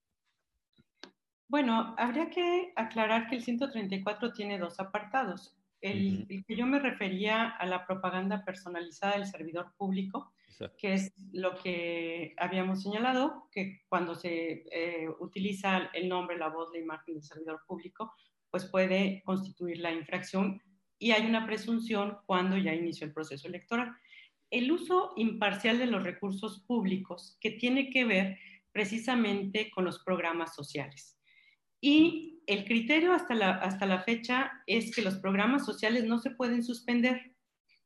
Bueno, habría que aclarar que el 134 tiene dos apartados. El, el, que yo me refería a la propaganda personalizada del servidor público que es lo que habíamos señalado, que cuando se eh, utiliza el nombre, la voz, la imagen del servidor público, pues puede constituir la infracción y hay una presunción cuando ya inició el proceso electoral. El uso imparcial de los recursos públicos que tiene que ver precisamente con los programas sociales. Y el criterio hasta la, hasta la fecha es que los programas sociales no se pueden suspender.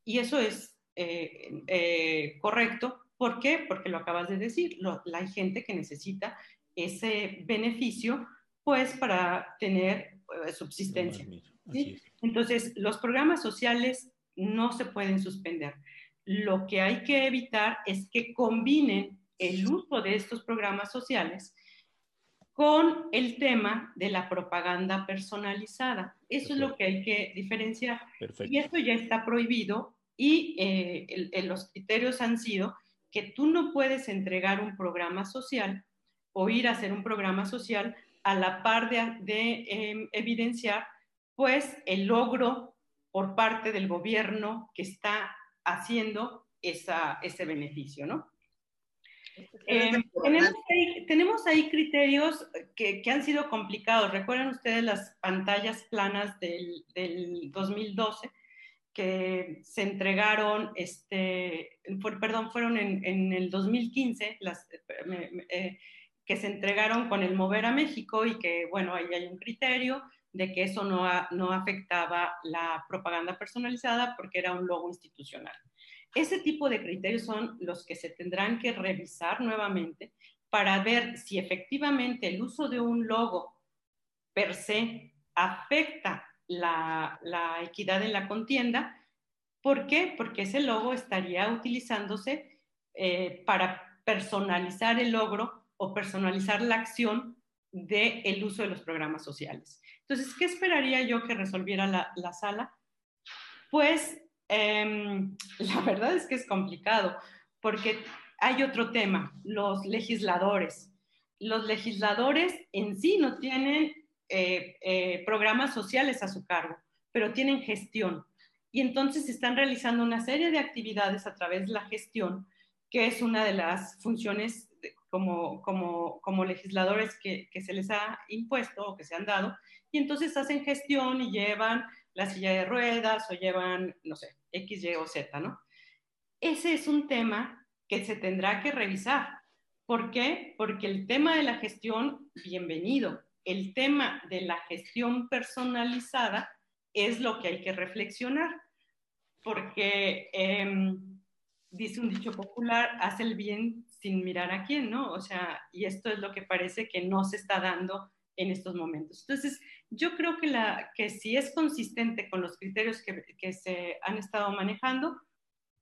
Y eso es eh, eh, correcto. ¿Por qué? Porque lo acabas de decir, hay gente que necesita ese beneficio pues para tener eh, subsistencia. Entonces, los programas sociales no se pueden suspender. Lo que hay que evitar es que combinen el uso de estos programas sociales con el tema de la propaganda personalizada. Eso es lo que hay que diferenciar. Y esto ya está prohibido y eh, los criterios han sido que tú no puedes entregar un programa social o ir a hacer un programa social a la par de, em, evidenciar pues el logro por parte del gobierno que está haciendo ese beneficio, ¿no? Em, tenemos, ahí, criterios que, han sido complicados. Recuerden ustedes las pantallas planas del, 2012 que se entregaron, este, perdón, fueron en, el 2015, las, eh, que se entregaron con el Mover a México y que, bueno, ahí hay un criterio de que eso no, no afectaba la propaganda personalizada porque era un logo institucional. Ese tipo de criterios son los que se tendrán que revisar nuevamente para ver si efectivamente el uso de un logo per se afecta la, la equidad en la contienda. ¿Por qué? Porque ese logo estaría utilizándose eh, para personalizar el logro o personalizar la acción del el uso de los programas sociales. Entonces, ¿qué esperaría yo que resolviera la, la sala? Pues Em, la verdad es que es complicado, porque hay otro tema, los legisladores. Los legisladores en sí no tienen eh, eh, programas sociales a su cargo, pero tienen gestión. Y entonces están realizando una serie de actividades a través de la gestión, que es una de las funciones como, como, como legisladores que, que se les ha impuesto o que se han dado. Y entonces hacen gestión y llevan la silla de ruedas o llevan, no sé, X, Y o Z, ¿no? Ese es un tema que se tendrá que revisar. ¿Por qué? Porque el tema de la gestión, bienvenido. El tema de la gestión personalizada es lo que hay que reflexionar. Porque em, dice un dicho popular, hace el bien sin mirar a quién, ¿no? O sea, y esto es lo que parece que no se está dando en estos momentos. Entonces, yo creo que, la, que si es consistente con los criterios que, que se han estado manejando,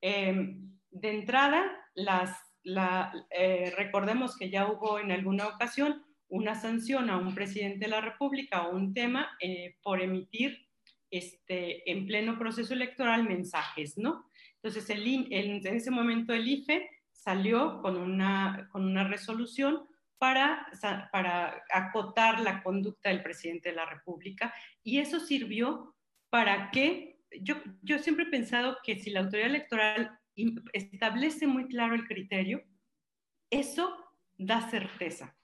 em, de entrada, las, la, eh, recordemos que ya hubo en alguna ocasión una sanción a un presidente de la República o un tema eh, por emitir este, en pleno proceso electoral mensajes, ¿no? Entonces, el, en ese momento el IFE salió con una, con una resolución para, para acotar la conducta del presidente de la República y eso sirvió para que, yo, yo siempre he pensado que si la autoridad electoral establece muy claro el criterio, eso da certeza.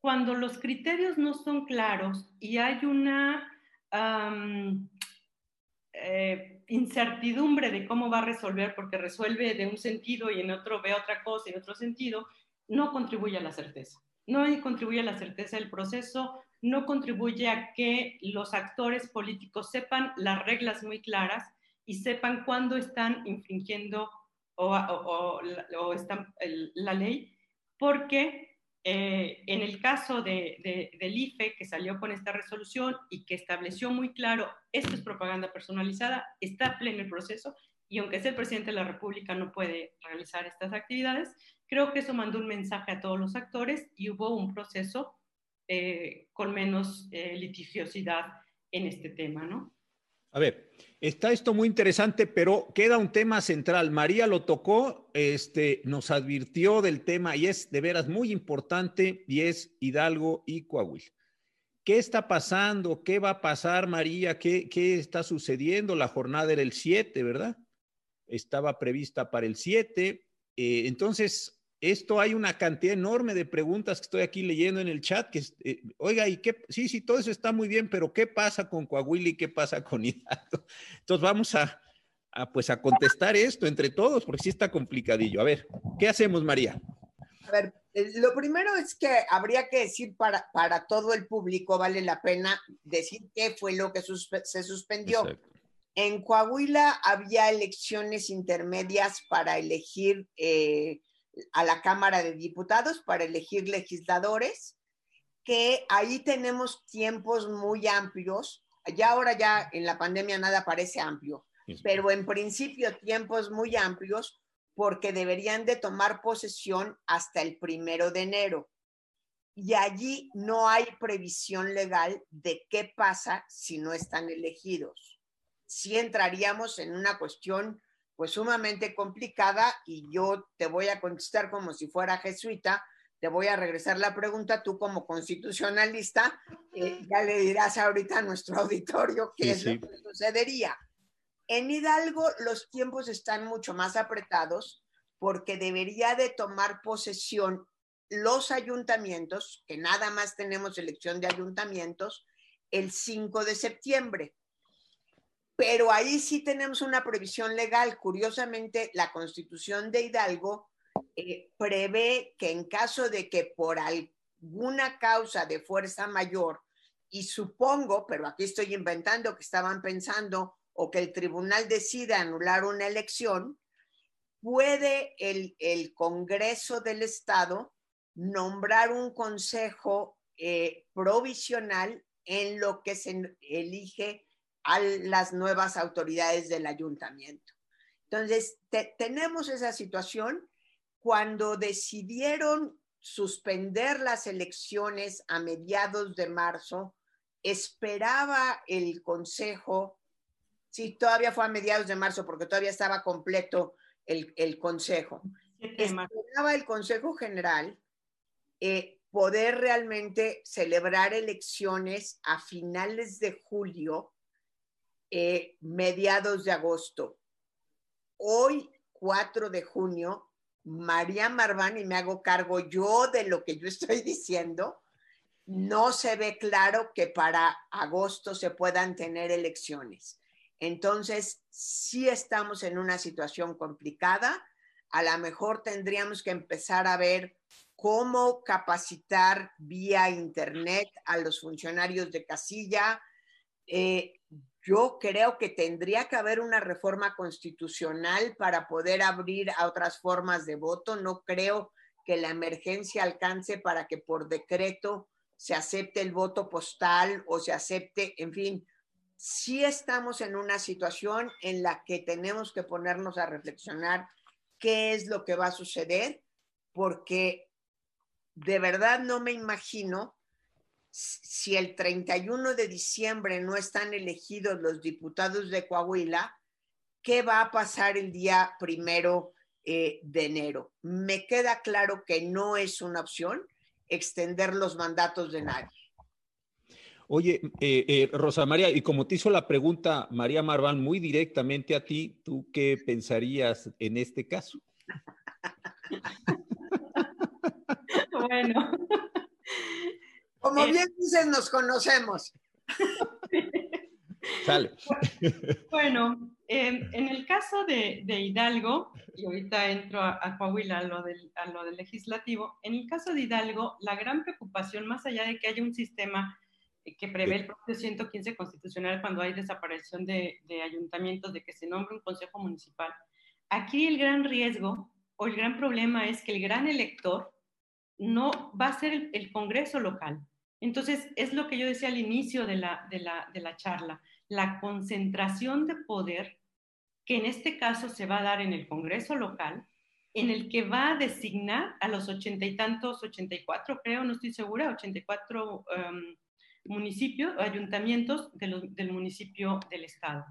Cuando los criterios no son claros y hay una eh, incertidumbre de cómo va a resolver, porque resuelve de un sentido y en otro ve otra cosa y en otro sentido, no contribuye a la certeza. No contribuye a la certeza del proceso, no contribuye a que los actores políticos sepan las reglas muy claras y sepan cuándo están infringiendo o, están, la ley, porque eh, en el caso de, del IFE, que salió con esta resolución y que estableció muy claro, esto es propaganda personalizada, está pleno el proceso, y aunque sea el presidente de la República, no puede realizar estas actividades, Creo que eso mandó un mensaje a todos los actores y hubo un proceso eh, con menos eh, litigiosidad en este tema, ¿no? A ver, está esto muy interesante, pero queda un tema central. María lo tocó, este, nos advirtió del tema y es de veras muy importante y es Hidalgo y Coahuila. ¿Qué está pasando? ¿Qué va a pasar, María? ¿Qué, qué está sucediendo? La jornada era el 7, ¿verdad? Estaba prevista para el 7. Eh, entonces, esto hay una cantidad enorme de preguntas que estoy aquí leyendo en el chat, que, eh, oiga, ¿y qué? Sí, sí, todo eso está muy bien, pero ¿qué pasa con Coahuila y qué pasa con Hidalgo? Entonces vamos a, pues a contestar esto entre todos, porque sí está complicadillo. A ver, ¿qué hacemos, María? A ver, Eh, lo primero es que habría que decir para, para todo el público, vale la pena decir qué fue lo que se suspendió. En Coahuila había elecciones intermedias para elegir eh, a la Cámara de Diputados, para elegir legisladores, que ahí tenemos tiempos muy amplios. Ya ahora ya en la pandemia nada parece amplio, pero en principio tiempos muy amplios porque deberían de tomar posesión hasta el primero de enero. Y allí no hay previsión legal de qué pasa si no están elegidos. Sí entraríamos en una cuestión pues sumamente complicada y yo te voy a contestar como si fuera jesuita, te voy a regresar la pregunta, tú como constitucionalista, eh, ya le dirás ahorita a nuestro auditorio qué es lo que sucedería. En Hidalgo los tiempos están mucho más apretados porque debería de tomar posesión los ayuntamientos, que nada más tenemos elección de ayuntamientos, el 5 de septiembre. Pero ahí sí tenemos una previsión legal. Curiosamente, la constitución de Hidalgo eh, prevé que en caso de que por alguna causa de fuerza mayor, y supongo, pero aquí estoy inventando que estaban pensando o que el tribunal decida anular una elección, puede el, Congreso del Estado nombrar un consejo eh, provisional en lo que se elige a las nuevas autoridades del ayuntamiento. Entonces, tenemos esa situación. Cuando decidieron suspender las elecciones a mediados de marzo, esperaba el Consejo Sí, todavía fue a mediados de marzo porque todavía estaba completo el, Consejo. Esperaba el Consejo General eh, poder realmente celebrar elecciones a finales de julio, eh, mediados de agosto. Hoy, 4 de junio, María Marván, y me hago cargo yo de lo que yo estoy diciendo, no se ve claro que para agosto se puedan tener elecciones. Entonces, si estamos en una situación complicada. A lo mejor tendríamos que empezar a ver cómo capacitar vía Internet a los funcionarios de casilla. Eh, yo creo que tendría que haber una reforma constitucional para poder abrir a otras formas de voto. No creo que la emergencia alcance para que por decreto se acepte el voto postal o se acepte, en fin, sí estamos en una situación en la que tenemos que ponernos a reflexionar qué es lo que va a suceder, porque de verdad no me imagino si el 31 de diciembre no están elegidos los diputados de Coahuila, ¿qué va a pasar el día primero eh, de enero? Me queda claro que no es una opción extender los mandatos de nadie. Oye, eh, eh, Rosa María, y como te hizo la pregunta María Marván muy directamente a ti, ¿tú qué pensarías en este caso? bueno. Como eh, bien dices, nos conocemos. Sale. Bueno, en el caso de, Hidalgo, y ahorita entro a, Coahuila a lo, del, a lo del legislativo, en el caso de Hidalgo, la gran preocupación, más allá de que haya un sistema que prevé el propio 115 constitucional cuando hay desaparición de, ayuntamientos, de que se nombre un consejo municipal. Aquí el gran riesgo o el gran problema es que el gran elector no va a ser el, Congreso local. Entonces, es lo que yo decía al inicio de la, de, la, de la charla, la concentración de poder que en este caso se va a dar en el Congreso local, en el que va a designar a los ochenta y tantos, ochenta y cuatro creo, no estoy segura, ochenta y cuatro municipios, ayuntamientos del municipio del estado.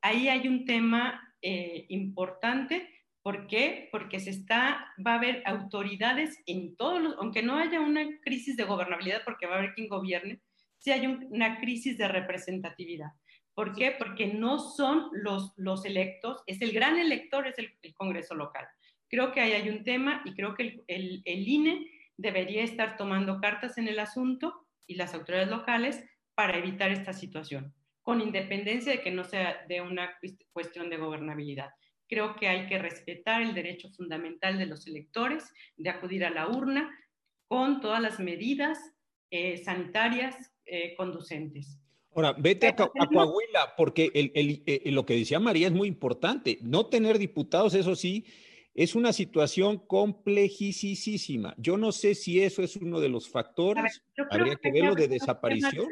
Ahí hay un tema eh, importante. ¿Por qué? Porque se está, va a haber autoridades en todos los, aunque no haya una crisis de gobernabilidad, porque va a haber quien gobierne, sí hay una crisis de representatividad. ¿Por qué? Porque no son los, los electos, es el gran elector, es el, Congreso local. Creo que ahí hay un tema y creo que el, el, el INE debería estar tomando cartas en el asunto y las autoridades locales para evitar esta situación, con independencia de que no sea de una cuestión de gobernabilidad. Creo que hay que respetar el derecho fundamental de los electores de acudir a la urna con todas las medidas eh, sanitarias eh, conducentes. Ahora, vete a, Coahuila, porque eh, lo que decía María es muy importante. No tener diputados, eso sí, es una situación complejísima. Yo no sé si eso es uno de los factores. Habría que, verlo de desaparición.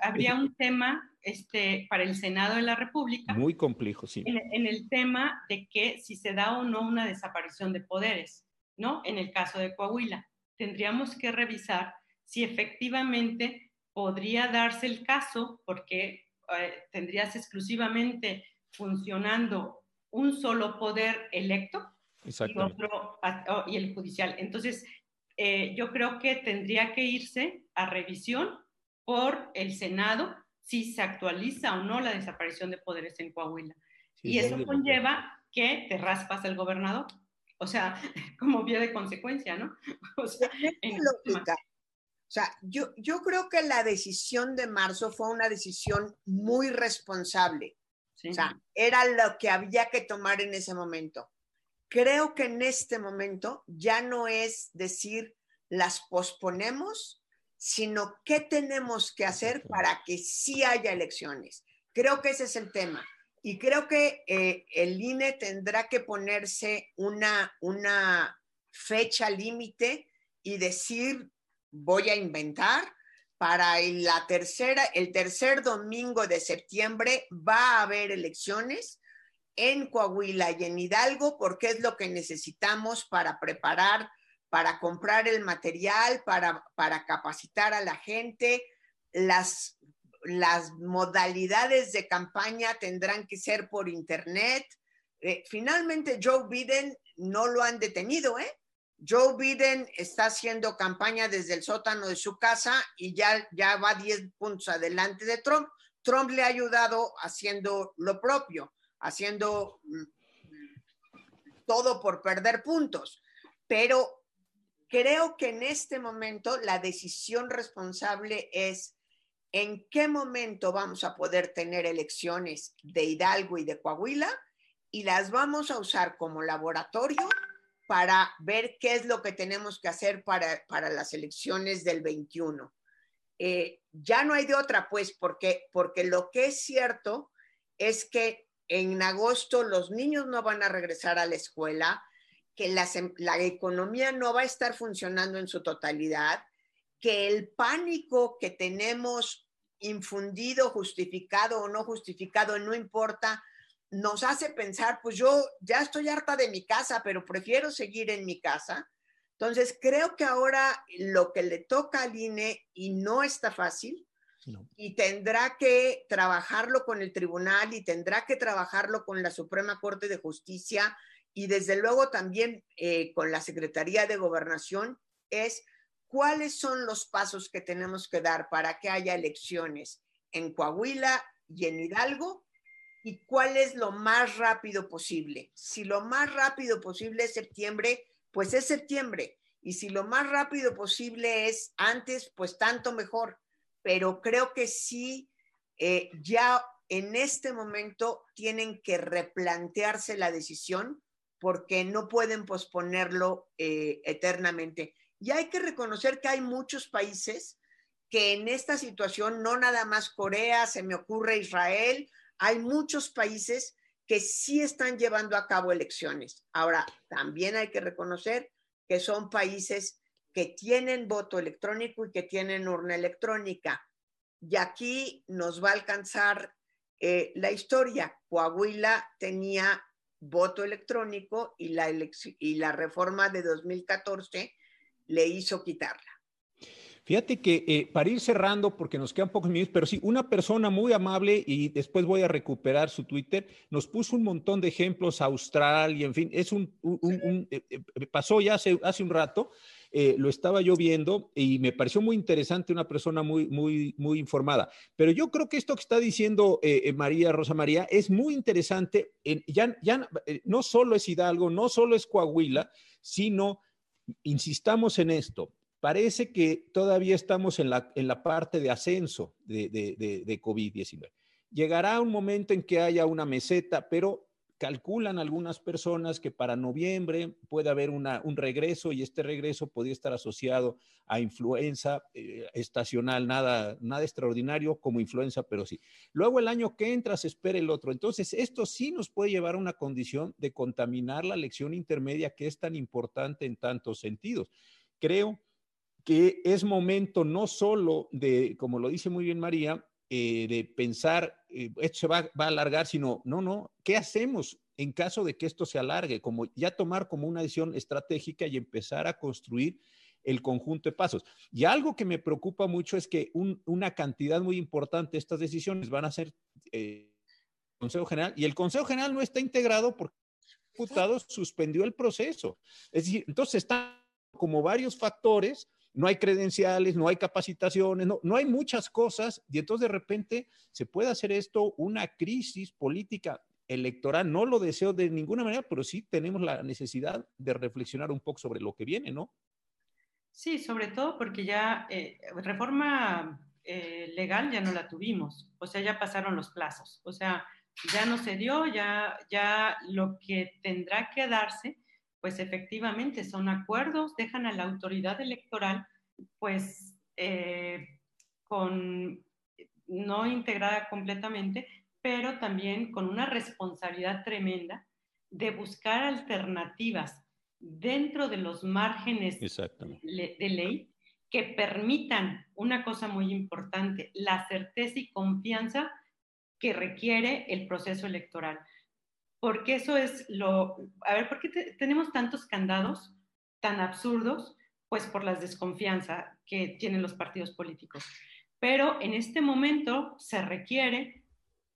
habría un tema este, para el Senado de la República. Muy complejo, sí. En, el tema de que si se da o no una desaparición de poderes, ¿no? En el caso de Coahuila, tendríamos que revisar si efectivamente podría darse el caso, porque eh, tendrías exclusivamente funcionando un solo poder electo y, otro, oh, y el judicial. Entonces, eh, yo creo que tendría que irse a revisión por el Senado si se actualiza o no la desaparición de poderes en Coahuila. y eso conlleva que te raspas el gobernador. O sea, como vía de consecuencia, ¿no? O sea, en lógica. O sea, yo, yo creo que la decisión de marzo fue una decisión muy responsable. O sea, era lo que había que tomar en ese momento. Creo que en este momento ya no es decir las posponemos, sino qué tenemos que hacer para que sí haya elecciones. Creo que ese es el tema. Y creo que eh, el INE tendrá que ponerse una, una fecha límite y decir, voy a inventar, para la tercera, el tercer domingo de septiembre va a haber elecciones en Coahuila y en Hidalgo porque es lo que necesitamos para preparar, para comprar el material, para, para capacitar a la gente. Las, las modalidades de campaña tendrán que ser por internet. Eh, finalmente, Joe Biden no lo han detenido, ¿eh? Joe Biden está haciendo campaña desde el sótano de su casa y ya, ya va 10 puntos adelante de Trump. Trump le ha ayudado haciendo lo propio, haciendo mm, todo por perder puntos. Pero creo que en este momento la decisión responsable es en qué momento vamos a poder tener elecciones de Hidalgo y de Coahuila y las vamos a usar como laboratorio para ver qué es lo que tenemos que hacer para, para las elecciones del 21. Eh, ya no hay de otra, pues, porque, porque lo que es cierto es que en agosto los niños no van a regresar a la escuela, que la, la economía no va a estar funcionando en su totalidad, que el pánico que tenemos infundido, justificado o no justificado, no importa, nos hace pensar, pues yo ya estoy harta de mi casa, pero prefiero seguir en mi casa. Entonces, creo que ahora lo que le toca al INE, y no está fácil, y tendrá que trabajarlo con el tribunal y tendrá que trabajarlo con la Suprema Corte de Justicia y desde luego también eh, con la Secretaría de Gobernación, es cuáles son los pasos que tenemos que dar para que haya elecciones en Coahuila y en Hidalgo y cuál es lo más rápido posible. Si lo más rápido posible es septiembre, pues es septiembre. Y si lo más rápido posible es antes, pues tanto mejor. Pero creo que sí, eh, ya en este momento tienen que replantearse la decisión porque no pueden posponerlo eh, eternamente. Y hay que reconocer que hay muchos países que en esta situación, no nada más Corea, se me ocurre Israel, hay muchos países que sí están llevando a cabo elecciones. Ahora, también hay que reconocer que son países que tienen voto electrónico y que tienen urna electrónica. Y aquí nos va a alcanzar eh, la historia. Coahuila tenía voto electrónico y la, y la reforma de 2014 le hizo quitarla. Fíjate que eh, para ir cerrando, porque nos quedan pocos minutos, pero sí, una persona muy amable, y después voy a recuperar su Twitter, nos puso un montón de ejemplos, Austral, y en fin, es un, eh, eh, pasó ya hace, hace un rato, lo estaba yo viendo y me pareció muy interesante, una persona muy, muy, muy informada. Pero yo creo que esto que está diciendo María, Rosa María, es muy interesante. ya, ya no solo es Hidalgo, no solo es Coahuila, sino, insistamos en esto, parece que todavía estamos en la, en la parte de ascenso de, de, de, COVID-19. Llegará un momento en que haya una meseta, pero calculan algunas personas que para noviembre puede haber una, un regreso y este regreso podría estar asociado a influenza eh, estacional, nada, nada extraordinario como influenza, pero sí. Luego el año que entra se espera el otro. Entonces, esto sí nos puede llevar a una condición de contaminar la lección intermedia que es tan importante en tantos sentidos. Creo que es momento no solo de, como lo dice muy bien María, eh, de pensar, eh, esto se va, va, a alargar, sino, no, no, ¿qué hacemos en caso de que esto se alargue? Como ya tomar como una decisión estratégica y empezar a construir el conjunto de pasos. Y algo que me preocupa mucho es que un, una cantidad muy importante de estas decisiones van a ser eh, Consejo General y el Consejo General no está integrado porque el diputado suspendió el proceso. Es decir, entonces están como varios factores no hay credenciales, no hay capacitaciones, no, no hay muchas cosas y entonces de repente se puede hacer esto una crisis política electoral. No lo deseo de ninguna manera, pero sí tenemos la necesidad de reflexionar un poco sobre lo que viene, ¿no? Sí, sobre todo porque ya eh, reforma eh, legal ya no la tuvimos, o sea, ya pasaron los plazos, o sea, ya no se dio, ya, ya lo que tendrá que darse pues efectivamente son acuerdos, dejan a la autoridad electoral pues eh, con, no integrada completamente, pero también con una responsabilidad tremenda de buscar alternativas dentro de los márgenes de ley que permitan una cosa muy importante, la certeza y confianza que requiere el proceso electoral porque eso es lo... A ver, ¿por qué tenemos tantos candados tan absurdos? Pues por la desconfianza que tienen los partidos políticos. Pero en este momento se requiere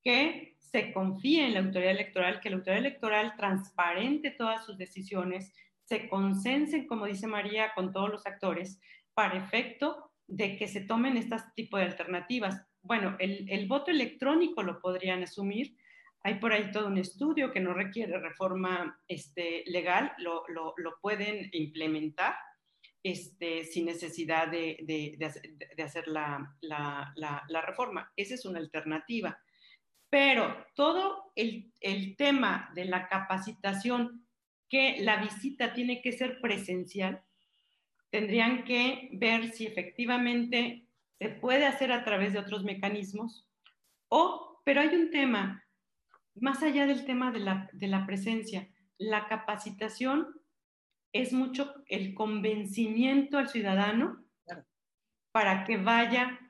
que se confíe en la autoridad electoral, que la autoridad electoral transparente todas sus decisiones, se consensen, como dice María, con todos los actores, para efecto de que se tomen este tipo de alternativas. Bueno, el, el voto electrónico lo podrían asumir, hay por ahí todo un estudio que no requiere reforma este, legal, lo, lo, lo pueden implementar este, sin necesidad de, de, de, hacer la, la, la, reforma. Esa es una alternativa. Pero todo el, el tema de la capacitación, que la visita tiene que ser presencial, tendrían que ver si efectivamente se puede hacer a través de otros mecanismos o, pero hay un tema más allá del tema de la, presencia, la capacitación es mucho el convencimiento al ciudadano para que vaya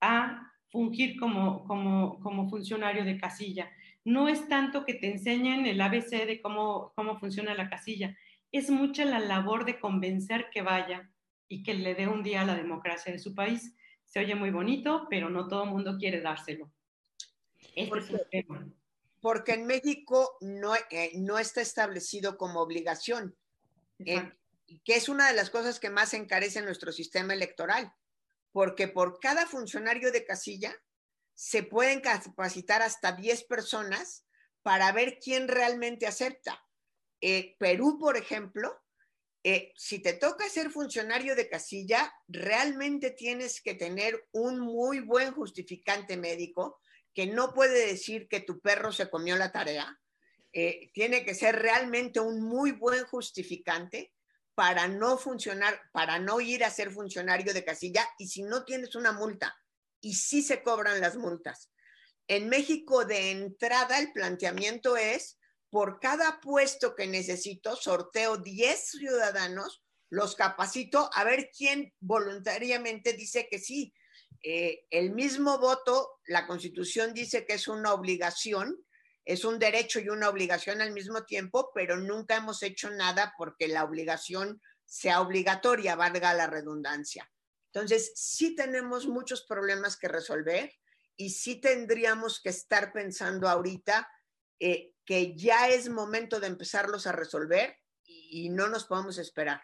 a fungir como, como, funcionario de casilla. No es tanto que te enseñen el ABC de cómo, cómo funciona la casilla, es mucha la labor de convencer que vaya y que le dé un día a la democracia de su país. Se oye muy bonito, pero no todo el mundo quiere dárselo. Este es el tema porque en México no, eh, no está establecido como obligación, eh, que es una de las cosas que más encarece nuestro sistema electoral, porque por cada funcionario de casilla se pueden capacitar hasta 10 personas para ver quién realmente acepta. Eh, Perú, por ejemplo, si te toca ser funcionario de casilla, realmente tienes que tener un muy buen justificante médico que no puede decir que tu perro se comió la tarea. Eh, tiene que ser realmente un muy buen justificante para no funcionar, para no ir a ser funcionario de casilla y si no tienes una multa. Y sí se cobran las multas. En México de entrada el planteamiento es, por cada puesto que necesito, sorteo 10 ciudadanos, los capacito a ver quién voluntariamente dice que sí, eh, el mismo voto, la constitución dice que es una obligación, es un derecho y una obligación al mismo tiempo, pero nunca hemos hecho nada porque la obligación sea obligatoria, valga la redundancia. Entonces, sí tenemos muchos problemas que resolver y sí tendríamos que estar pensando ahorita eh, que ya es momento de empezarlos a resolver y no nos podemos esperar.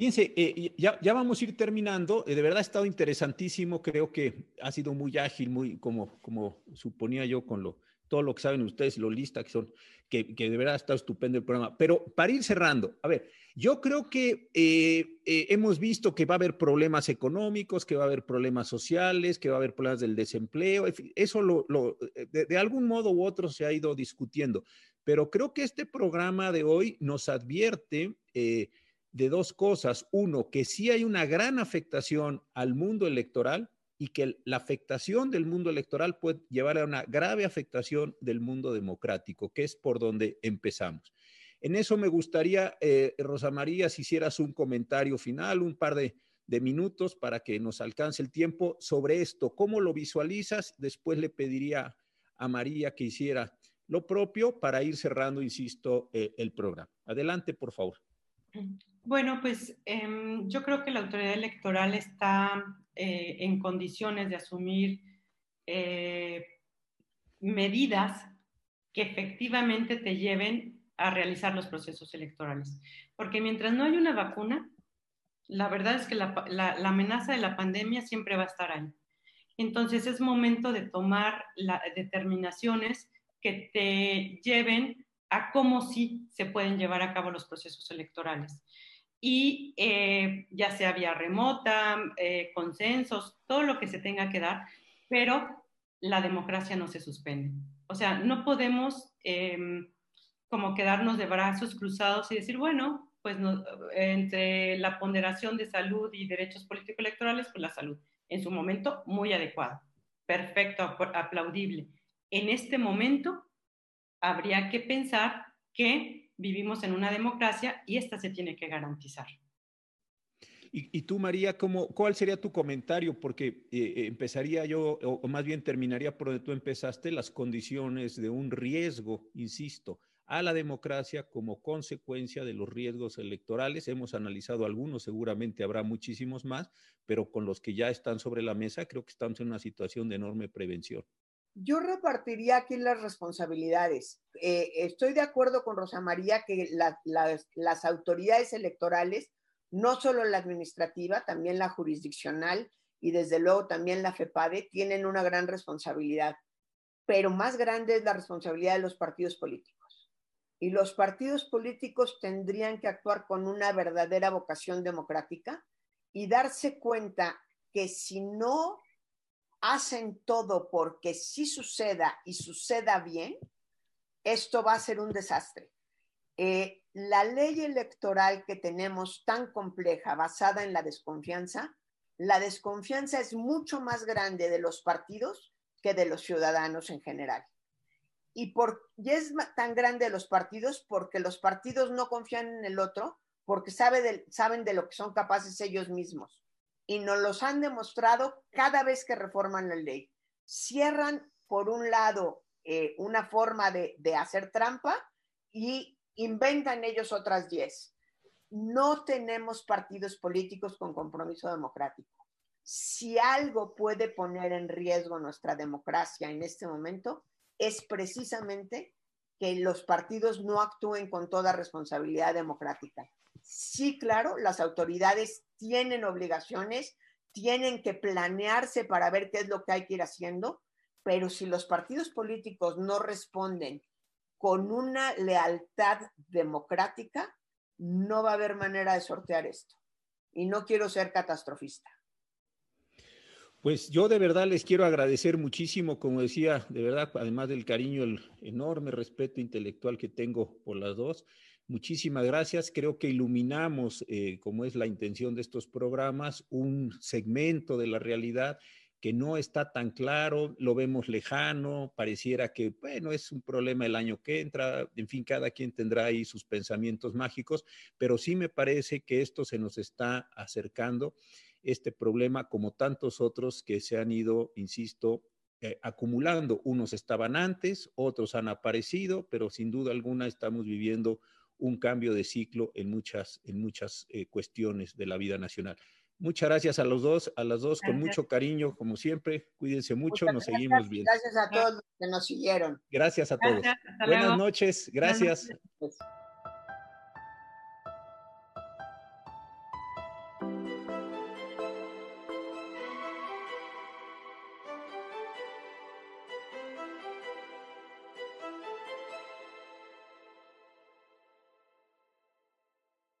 Fíjense, eh, ya, vamos a ir terminando. Eh, de verdad ha estado interesantísimo. Creo que ha sido muy ágil, muy como, como suponía yo con lo todo lo que saben ustedes, lo lista que son, que, que de verdad está estupendo el programa. Pero para ir cerrando, a ver, yo creo que eh, hemos visto que va a haber problemas económicos, que va a haber problemas sociales, que va a haber problemas del desempleo. Eso lo, de, algún modo u otro se ha ido discutiendo. Pero creo que este programa de hoy nos advierte de dos cosas. Uno, que sí hay una gran afectación al mundo electoral y que la afectación del mundo electoral puede llevar a una grave afectación del mundo democrático, que es por donde empezamos. En eso me gustaría, eh, Rosa María, si hicieras un comentario final, un par de, minutos para que nos alcance el tiempo sobre esto. ¿Cómo lo visualizas? Después le pediría a María que hiciera lo propio para ir cerrando, insisto, eh, el programa. Adelante, por favor. Bueno, pues em, yo creo que la autoridad electoral está eh, en condiciones de asumir eh, medidas que efectivamente te lleven a realizar los procesos electorales. Porque mientras no hay una vacuna, la verdad es que la, la, amenaza de la pandemia siempre va a estar ahí. Entonces es momento de tomar determinaciones que te lleven a cómo sí se pueden llevar a cabo los procesos electorales y eh, ya sea vía remota, eh, consensos, todo lo que se tenga que dar, pero la democracia no se suspende. O sea, no podemos em, como quedarnos de brazos cruzados y decir, bueno, pues entre la ponderación de salud y derechos político-electorales, pues la salud, en su momento muy adecuado, perfecto, aplaudible. En este momento habría que pensar que vivimos en una democracia y esta se tiene que garantizar. Y, tú, María, ¿cómo, ¿cuál sería tu comentario? Porque eh, eh, empezaría yo, o, más bien terminaría por donde tú empezaste, las condiciones de un riesgo, insisto, a la democracia como consecuencia de los riesgos electorales. Hemos analizado algunos, seguramente habrá muchísimos más, pero con los que ya están sobre la mesa, creo que estamos en una situación de enorme prevención. Yo repartiría aquí las responsabilidades. Eh, estoy de acuerdo con Rosa María que las autoridades electorales, no solo la administrativa, también la jurisdiccional y desde luego también la FEPADE, tienen una gran responsabilidad. Pero más grande es la responsabilidad de los partidos políticos. Y los partidos políticos tendrían que actuar con una verdadera vocación democrática y darse cuenta que si no hacen todo porque si suceda y suceda bien, esto va a ser un desastre. Eh, la ley electoral que tenemos tan compleja, basada en la desconfianza, la desconfianza es mucho más grande de los partidos que de los ciudadanos en general. Y, por, y es tan grande de los partidos porque los partidos no confían en el otro, porque sabe saben de lo que son capaces ellos mismos y nos los han demostrado cada vez que reforman la ley. Cierran, por un lado, eh, una forma de, de hacer trampa y inventan ellos otras 10. No tenemos partidos políticos con compromiso democrático. Si algo puede poner en riesgo nuestra democracia en este momento, es precisamente que los partidos no actúen con toda responsabilidad democrática. Sí, claro, las autoridades tienen obligaciones, tienen que planearse para ver qué es lo que hay que ir haciendo, pero si los partidos políticos no responden con una lealtad democrática, no va a haber manera de sortear esto. Y no quiero ser catastrofista. Pues yo de verdad les quiero agradecer muchísimo, como decía, de verdad, además del cariño, el enorme respeto intelectual que tengo por las dos. Muchísimas gracias. Creo que iluminamos, eh, como es la intención de estos programas, un segmento de la realidad que no está tan claro, lo vemos lejano, pareciera que, bueno, es un problema el año que entra, en fin, cada quien tendrá ahí sus pensamientos mágicos, pero sí me parece que esto se nos está acercando, este problema, como tantos otros que se han ido, insisto, eh, acumulando. Unos estaban antes, otros han aparecido, pero sin duda alguna estamos viviendo un cambio de ciclo en muchas, en muchas eh, cuestiones de la vida nacional. Muchas gracias a los dos, a las dos, con mucho cariño, como siempre. Cuídense mucho, nos seguimos viendo. Gracias a todos los que nos siguieron. Gracias a todos. Buenas noches, gracias.